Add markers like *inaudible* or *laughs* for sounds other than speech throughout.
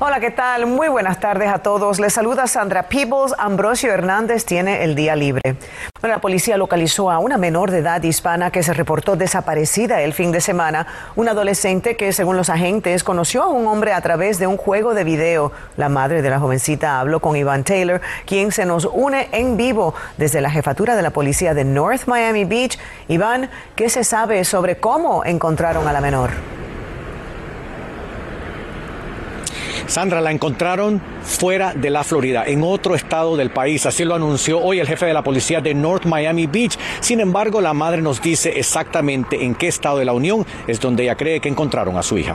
Hola, ¿qué tal? Muy buenas tardes a todos. Les saluda Sandra Peebles. Ambrosio Hernández tiene el día libre. la policía localizó a una menor de edad hispana que se reportó desaparecida el fin de semana. Un adolescente que, según los agentes, conoció a un hombre a través de un juego de video. La madre de la jovencita habló con Iván Taylor, quien se nos une en vivo desde la jefatura de la policía de North Miami Beach. Iván, ¿qué se sabe sobre cómo encontraron a la menor? Sandra la encontraron fuera de la Florida, en otro estado del país. Así lo anunció hoy el jefe de la policía de North Miami Beach. Sin embargo, la madre nos dice exactamente en qué estado de la Unión es donde ella cree que encontraron a su hija.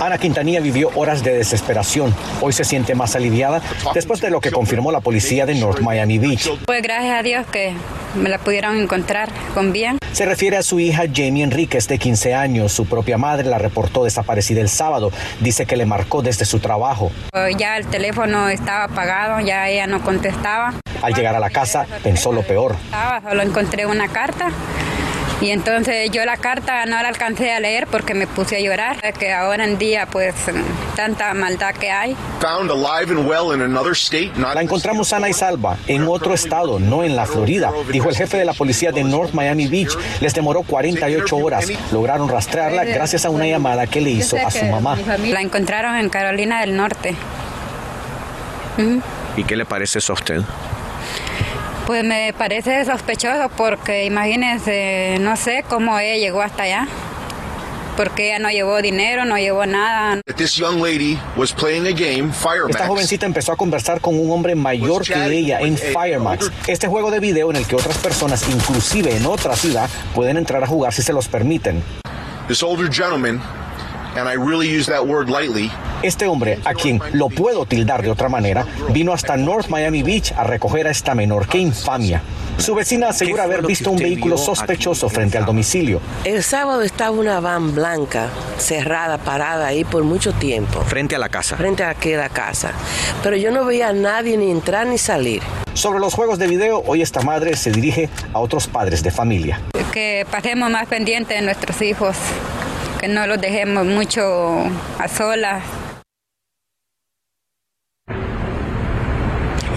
Ana Quintanilla vivió horas de desesperación. Hoy se siente más aliviada después de lo que confirmó la policía de North Miami Beach. Pues gracias a Dios que me la pudieron encontrar con bien. Se refiere a su hija Jamie Enríquez, de 15 años. Su propia madre la reportó desaparecida el sábado. Dice que le marcó desde su trabajo. Pues ya el teléfono estaba apagado, ya ella no contestaba. Al llegar a la casa pensó lo peor. Solo encontré una carta y entonces yo la carta no la alcancé a leer porque me puse a llorar, que ahora en día pues tanta maldad que hay. La encontramos sana y salva en otro estado, no en la Florida, dijo el jefe de la policía de North Miami Beach. Les demoró 48 horas. Lograron rastrearla gracias a una llamada que le hizo a su mamá. La encontraron en Carolina del Norte. ¿Y qué le parece eso a usted? Pues me parece sospechoso porque imagínense, no sé cómo ella llegó hasta allá. Porque ella no llevó dinero, no llevó nada. Esta jovencita empezó a conversar con un hombre mayor que ella en Firemax, este juego de video en el que otras personas, inclusive en otra ciudad, pueden entrar a jugar si se los permiten. Este hombre, a quien lo puedo tildar de otra manera, vino hasta North Miami Beach a recoger a esta menor. ¡Qué infamia! Su vecina asegura haber visto un vehículo sospechoso frente al domicilio. El sábado estaba una van blanca cerrada, parada ahí por mucho tiempo. Frente a la casa. Frente a aquella casa. Pero yo no veía a nadie ni entrar ni salir. Sobre los juegos de video, hoy esta madre se dirige a otros padres de familia. Que pasemos más pendientes de nuestros hijos que no los dejemos mucho a solas.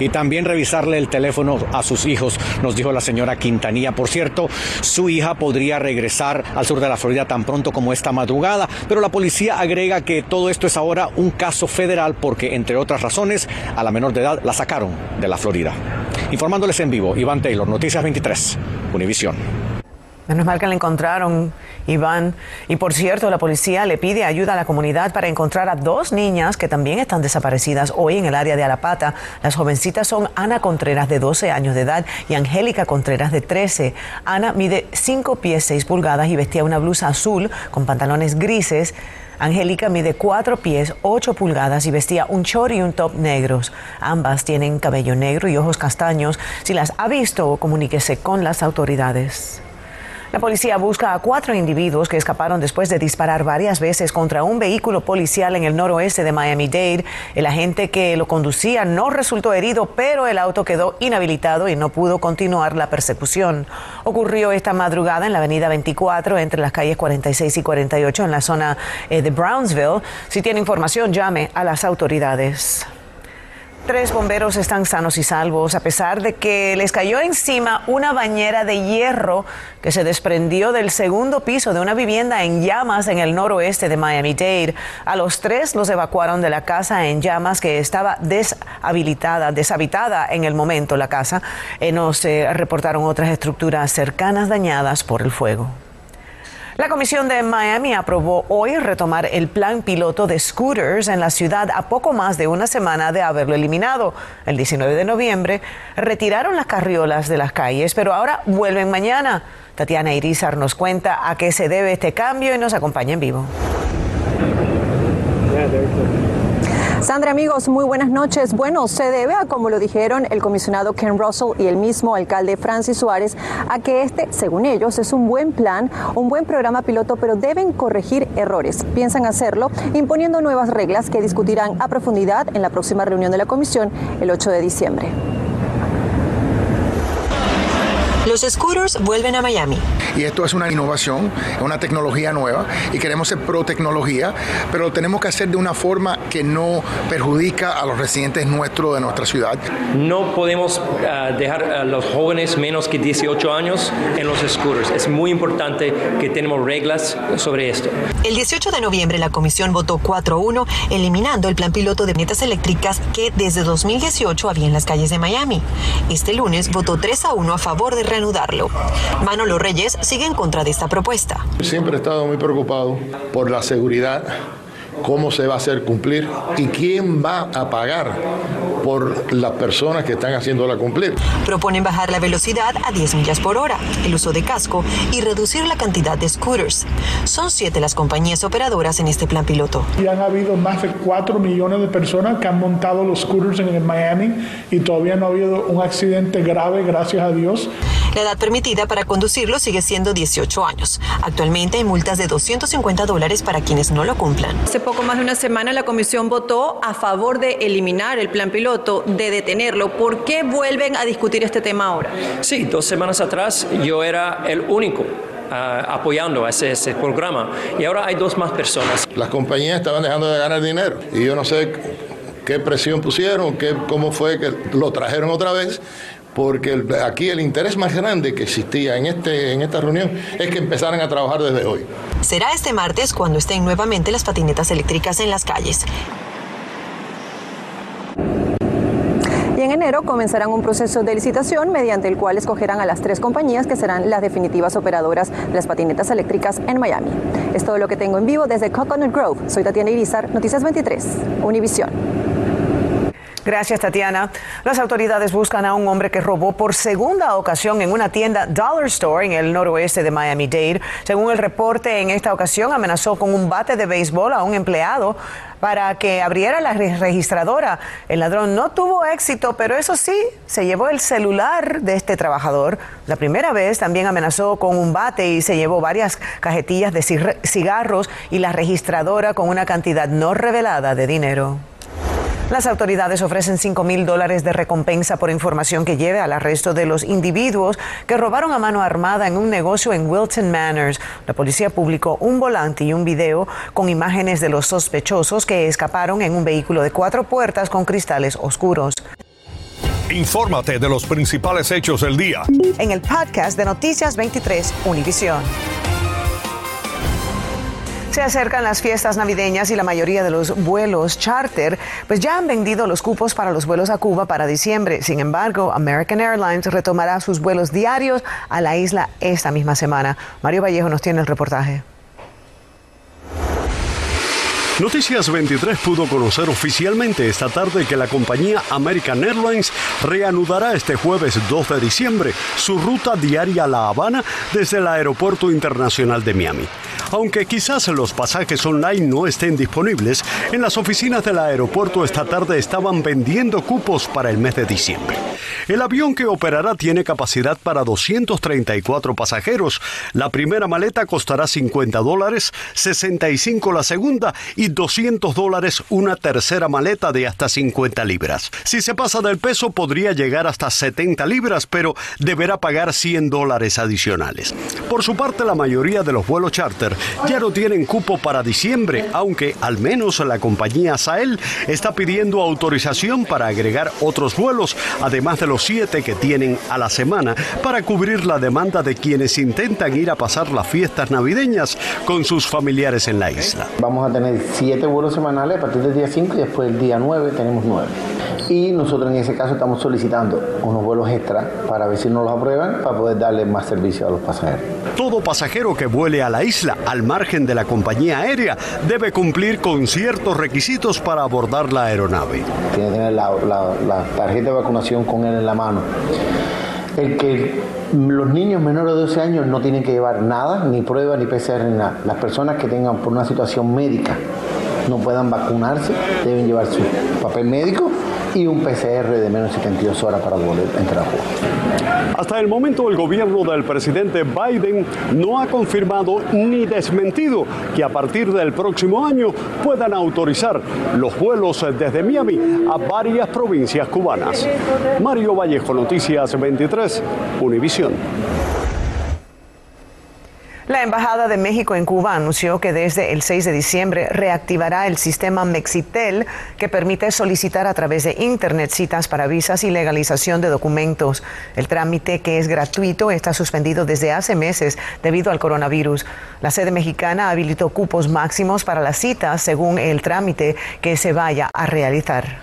Y también revisarle el teléfono a sus hijos, nos dijo la señora Quintanilla. Por cierto, su hija podría regresar al sur de la Florida tan pronto como esta madrugada, pero la policía agrega que todo esto es ahora un caso federal porque, entre otras razones, a la menor de edad la sacaron de la Florida. Informándoles en vivo, Iván Taylor, Noticias 23, Univisión. Menos mal que la encontraron, Iván. Y por cierto, la policía le pide ayuda a la comunidad para encontrar a dos niñas que también están desaparecidas hoy en el área de Alapata. Las jovencitas son Ana Contreras, de 12 años de edad, y Angélica Contreras, de 13. Ana mide 5 pies 6 pulgadas y vestía una blusa azul con pantalones grises. Angélica mide 4 pies 8 pulgadas y vestía un short y un top negros. Ambas tienen cabello negro y ojos castaños. Si las ha visto, comuníquese con las autoridades. La policía busca a cuatro individuos que escaparon después de disparar varias veces contra un vehículo policial en el noroeste de Miami-Dade. El agente que lo conducía no resultó herido, pero el auto quedó inhabilitado y no pudo continuar la persecución. Ocurrió esta madrugada en la avenida 24 entre las calles 46 y 48 en la zona eh, de Brownsville. Si tiene información, llame a las autoridades. Tres bomberos están sanos y salvos a pesar de que les cayó encima una bañera de hierro que se desprendió del segundo piso de una vivienda en llamas en el noroeste de Miami-Dade. A los tres los evacuaron de la casa en llamas que estaba deshabilitada, deshabitada en el momento la casa. Eh, nos eh, reportaron otras estructuras cercanas dañadas por el fuego. La Comisión de Miami aprobó hoy retomar el plan piloto de scooters en la ciudad a poco más de una semana de haberlo eliminado. El 19 de noviembre retiraron las carriolas de las calles, pero ahora vuelven mañana. Tatiana Irizar nos cuenta a qué se debe este cambio y nos acompaña en vivo. Sandra, amigos, muy buenas noches. Bueno, se debe a, como lo dijeron el comisionado Ken Russell y el mismo alcalde Francis Suárez, a que este, según ellos, es un buen plan, un buen programa piloto, pero deben corregir errores. Piensan hacerlo imponiendo nuevas reglas que discutirán a profundidad en la próxima reunión de la comisión el 8 de diciembre. Los scooters vuelven a Miami. Y esto es una innovación, una tecnología nueva y queremos ser pro tecnología, pero lo tenemos que hacer de una forma que no perjudica a los residentes nuestros de nuestra ciudad. No podemos ah, dejar a los jóvenes menos que 18 años en los scooters. Es muy importante que tenemos reglas sobre esto. El 18 de noviembre la comisión votó 4-1 eliminando el plan piloto de metas eléctricas que desde 2018 había en las calles de Miami. Este lunes votó 3 a 1 a favor de reanudarlo. Manolo Reyes sigue en contra de esta propuesta. Siempre he estado muy preocupado por la seguridad cómo se va a hacer cumplir y quién va a pagar por las personas que están haciéndola cumplir. Proponen bajar la velocidad a 10 millas por hora, el uso de casco y reducir la cantidad de scooters. Son siete las compañías operadoras en este plan piloto. Ya han habido más de 4 millones de personas que han montado los scooters en el Miami y todavía no ha habido un accidente grave, gracias a Dios. La edad permitida para conducirlo sigue siendo 18 años. Actualmente hay multas de 250 dólares para quienes no lo cumplan. Poco más de una semana la comisión votó a favor de eliminar el plan piloto, de detenerlo. ¿Por qué vuelven a discutir este tema ahora? Sí, dos semanas atrás yo era el único ah, apoyando a ese, ese, programa y ahora hay dos más personas. Las compañías estaban dejando de ganar dinero y yo no sé qué presión pusieron, qué, cómo fue que lo trajeron otra vez porque aquí el interés más grande que existía en, este, en esta reunión es que empezaran a trabajar desde hoy. Será este martes cuando estén nuevamente las patinetas eléctricas en las calles. Y en enero comenzarán un proceso de licitación mediante el cual escogerán a las tres compañías que serán las definitivas operadoras de las patinetas eléctricas en Miami. Es todo lo que tengo en vivo desde Coconut Grove. Soy Tatiana Irizar, Noticias 23, Univisión. Gracias, Tatiana. Las autoridades buscan a un hombre que robó por segunda ocasión en una tienda Dollar Store en el noroeste de Miami-Dade. Según el reporte, en esta ocasión amenazó con un bate de béisbol a un empleado para que abriera la registradora. El ladrón no tuvo éxito, pero eso sí, se llevó el celular de este trabajador. La primera vez también amenazó con un bate y se llevó varias cajetillas de cigarros y la registradora con una cantidad no revelada de dinero. Las autoridades ofrecen 5 mil dólares de recompensa por información que lleve al arresto de los individuos que robaron a mano armada en un negocio en Wilton Manors. La policía publicó un volante y un video con imágenes de los sospechosos que escaparon en un vehículo de cuatro puertas con cristales oscuros. Infórmate de los principales hechos del día. En el podcast de Noticias 23, Univisión. Se acercan las fiestas navideñas y la mayoría de los vuelos charter pues ya han vendido los cupos para los vuelos a Cuba para diciembre. Sin embargo, American Airlines retomará sus vuelos diarios a la isla esta misma semana. Mario Vallejo nos tiene el reportaje. Noticias 23 pudo conocer oficialmente esta tarde que la compañía American Airlines reanudará este jueves 2 de diciembre su ruta diaria a La Habana desde el Aeropuerto Internacional de Miami. Aunque quizás los pasajes online no estén disponibles, en las oficinas del aeropuerto esta tarde estaban vendiendo cupos para el mes de diciembre. El avión que operará tiene capacidad para 234 pasajeros. La primera maleta costará 50 dólares, 65 la segunda y 200 dólares una tercera maleta de hasta 50 libras. Si se pasa del peso podría llegar hasta 70 libras, pero deberá pagar 100 dólares adicionales. Por su parte, la mayoría de los vuelos charter ya no tienen cupo para diciembre, aunque al menos la compañía Sael está pidiendo autorización para agregar otros vuelos, además de los siete que tienen a la semana, para cubrir la demanda de quienes intentan ir a pasar las fiestas navideñas con sus familiares en la isla. Vamos a tener siete vuelos semanales a partir del día 5 y después del día 9 tenemos nueve. Y nosotros en ese caso estamos solicitando unos vuelos extra para ver si nos los aprueban para poder darle más servicio a los pasajeros. Todo pasajero que vuele a la isla al margen de la compañía aérea debe cumplir con ciertos requisitos para abordar la aeronave. Tiene que tener la, la tarjeta de vacunación con él en la mano. El que los niños menores de 12 años no tienen que llevar nada, ni prueba, ni PCR, ni nada. Las personas que tengan por una situación médica no puedan vacunarse, deben llevar su papel médico y un PCR de menos de 72 horas para poder entrar a juego. Hasta el momento el gobierno del presidente Biden no ha confirmado ni desmentido que a partir del próximo año puedan autorizar los vuelos desde Miami a varias provincias cubanas. Mario Vallejo, Noticias 23, Univisión. La Embajada de México en Cuba anunció que desde el 6 de diciembre reactivará el sistema Mexitel que permite solicitar a través de Internet citas para visas y legalización de documentos. El trámite, que es gratuito, está suspendido desde hace meses debido al coronavirus. La sede mexicana habilitó cupos máximos para las citas según el trámite que se vaya a realizar.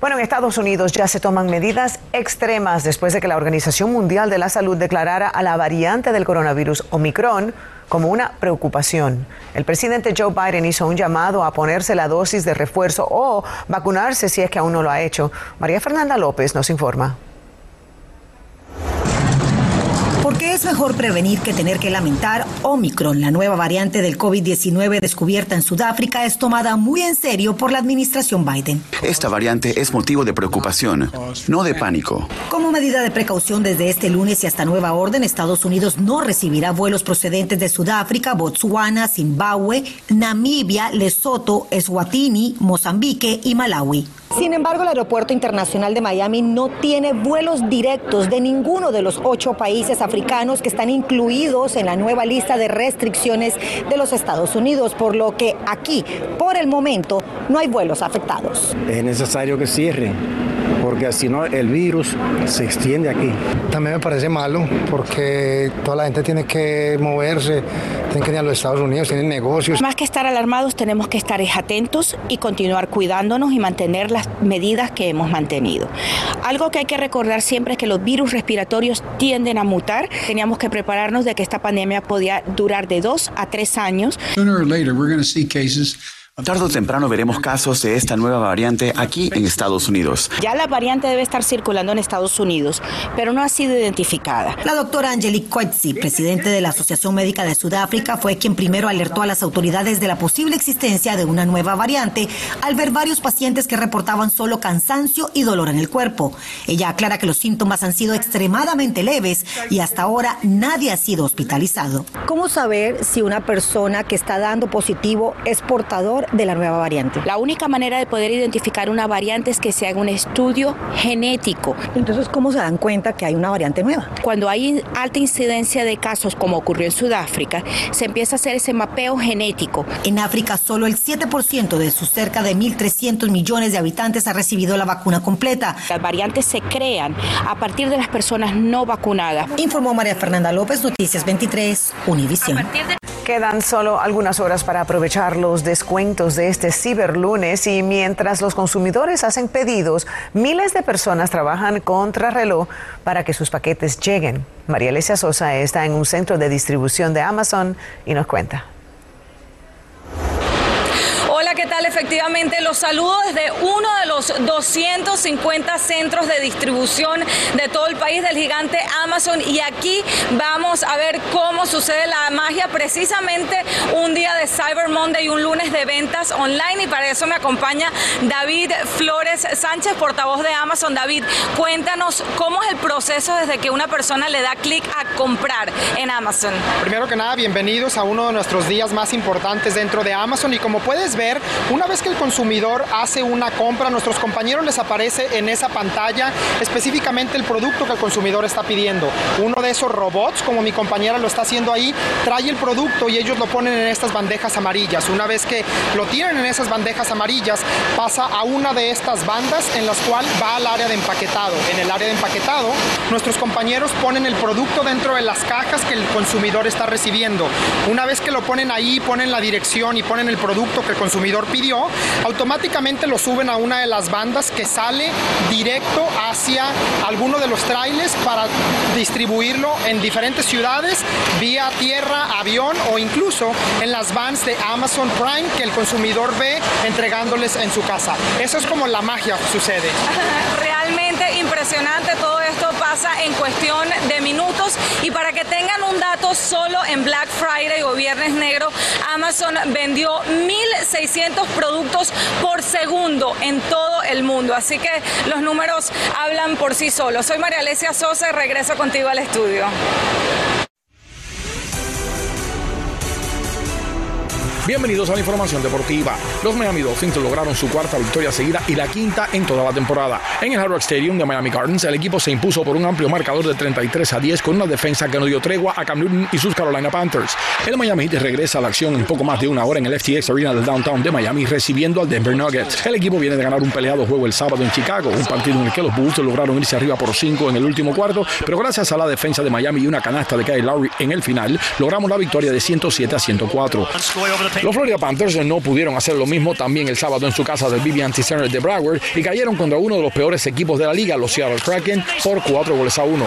Bueno, en Estados Unidos ya se toman medidas extremas después de que la Organización Mundial de la Salud declarara a la variante del coronavirus Omicron como una preocupación. El presidente Joe Biden hizo un llamado a ponerse la dosis de refuerzo o vacunarse si es que aún no lo ha hecho. María Fernanda López nos informa. Porque es mejor prevenir que tener que lamentar, Omicron, la nueva variante del COVID-19 descubierta en Sudáfrica, es tomada muy en serio por la administración Biden. Esta variante es motivo de preocupación, no de pánico. Como medida de precaución desde este lunes y hasta nueva orden, Estados Unidos no recibirá vuelos procedentes de Sudáfrica, Botswana, Zimbabue, Namibia, Lesoto, Eswatini, Mozambique y Malawi. Sin embargo, el Aeropuerto Internacional de Miami no tiene vuelos directos de ninguno de los ocho países africanos que están incluidos en la nueva lista de restricciones de los Estados Unidos, por lo que aquí, por el momento, no hay vuelos afectados. Es necesario que cierre porque si no el virus se extiende aquí. También me parece malo porque toda la gente tiene que moverse, tiene que ir a los Estados Unidos, tienen negocios. Más que estar alarmados tenemos que estar atentos y continuar cuidándonos y mantener las medidas que hemos mantenido. Algo que hay que recordar siempre es que los virus respiratorios tienden a mutar. Teníamos que prepararnos de que esta pandemia podía durar de dos a tres años. Tardo o temprano veremos casos de esta nueva variante aquí en Estados Unidos. Ya la variante debe estar circulando en Estados Unidos, pero no ha sido identificada. La doctora Angelique Coetzee, presidente de la Asociación Médica de Sudáfrica, fue quien primero alertó a las autoridades de la posible existencia de una nueva variante al ver varios pacientes que reportaban solo cansancio y dolor en el cuerpo. Ella aclara que los síntomas han sido extremadamente leves y hasta ahora nadie ha sido hospitalizado. ¿Cómo saber si una persona que está dando positivo es portador de la nueva variante? La única manera de poder identificar una variante es que se haga un estudio genético. Entonces, ¿cómo se dan cuenta que hay una variante nueva? Cuando hay alta incidencia de casos, como ocurrió en Sudáfrica, se empieza a hacer ese mapeo genético. En África, solo el 7% de sus cerca de 1.300 millones de habitantes ha recibido la vacuna completa. Las variantes se crean a partir de las personas no vacunadas. Informó María Fernanda López, Noticias 23, Univisión. Quedan solo algunas horas para aprovechar los descuentos de este ciberlunes y mientras los consumidores hacen pedidos, miles de personas trabajan contra reloj para que sus paquetes lleguen. María Alesia Sosa está en un centro de distribución de Amazon y nos cuenta. Efectivamente, los saludo desde uno de los 250 centros de distribución de todo el país del gigante Amazon y aquí vamos a ver cómo sucede la magia precisamente un día de Cyber Monday y un lunes de ventas online y para eso me acompaña David Flores Sánchez, portavoz de Amazon. David, cuéntanos cómo es el proceso desde que una persona le da clic a comprar en Amazon. Primero que nada, bienvenidos a uno de nuestros días más importantes dentro de Amazon y como puedes ver, una vez que el consumidor hace una compra, a nuestros compañeros les aparece en esa pantalla específicamente el producto que el consumidor está pidiendo. Uno de esos robots, como mi compañera lo está haciendo ahí, trae el producto y ellos lo ponen en estas bandejas amarillas. Una vez que lo tienen en esas bandejas amarillas, pasa a una de estas bandas en las cuales va al área de empaquetado. En el área de empaquetado, nuestros compañeros ponen el producto dentro de las cajas que el consumidor está recibiendo. Una vez que lo ponen ahí, ponen la dirección y ponen el producto que el consumidor pidió, automáticamente lo suben a una de las bandas que sale directo hacia alguno de los trailers para distribuirlo en diferentes ciudades vía tierra, avión o incluso en las vans de Amazon Prime que el consumidor ve entregándoles en su casa. Eso es como la magia sucede. *laughs* Realmente impresionante todo esto pasa en cuestión de minutos. Y para que tengan un dato, solo en Black Friday o Viernes Negro, Amazon vendió 1.600 productos por segundo en todo el mundo. Así que los números hablan por sí solos. Soy María Alesia Sosa y regreso contigo al estudio. Bienvenidos a la información deportiva. Los Miami Dolphins lograron su cuarta victoria seguida y la quinta en toda la temporada. En el Hard Rock Stadium de Miami Gardens, el equipo se impuso por un amplio marcador de 33 a 10 con una defensa que no dio tregua a Cam Newton y sus Carolina Panthers. El Miami Heat regresa a la acción en poco más de una hora en el FTX Arena del downtown de Miami recibiendo al Denver Nuggets. El equipo viene de ganar un peleado juego el sábado en Chicago, un partido en el que los Bulls lograron irse arriba por 5 en el último cuarto, pero gracias a la defensa de Miami y una canasta de Kyle Lowry en el final, logramos la victoria de 107 a 104. Los Florida Panthers no pudieron hacer lo mismo también el sábado en su casa del BB Center de Broward y cayeron contra uno de los peores equipos de la liga, los Seattle Kraken, por cuatro goles a uno.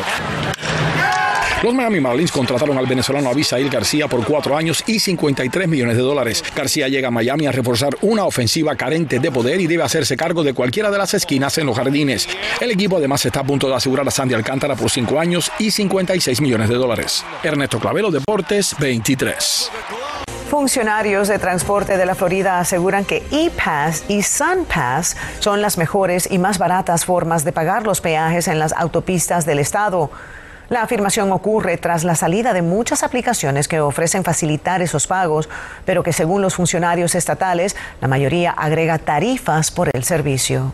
Los Miami Marlins contrataron al venezolano Abisail García por cuatro años y 53 millones de dólares. García llega a Miami a reforzar una ofensiva carente de poder y debe hacerse cargo de cualquiera de las esquinas en los jardines. El equipo además está a punto de asegurar a Sandy Alcántara por cinco años y 56 millones de dólares. Ernesto Clavelo, Deportes 23. Funcionarios de transporte de la Florida aseguran que ePass y SunPass son las mejores y más baratas formas de pagar los peajes en las autopistas del estado. La afirmación ocurre tras la salida de muchas aplicaciones que ofrecen facilitar esos pagos, pero que según los funcionarios estatales, la mayoría agrega tarifas por el servicio.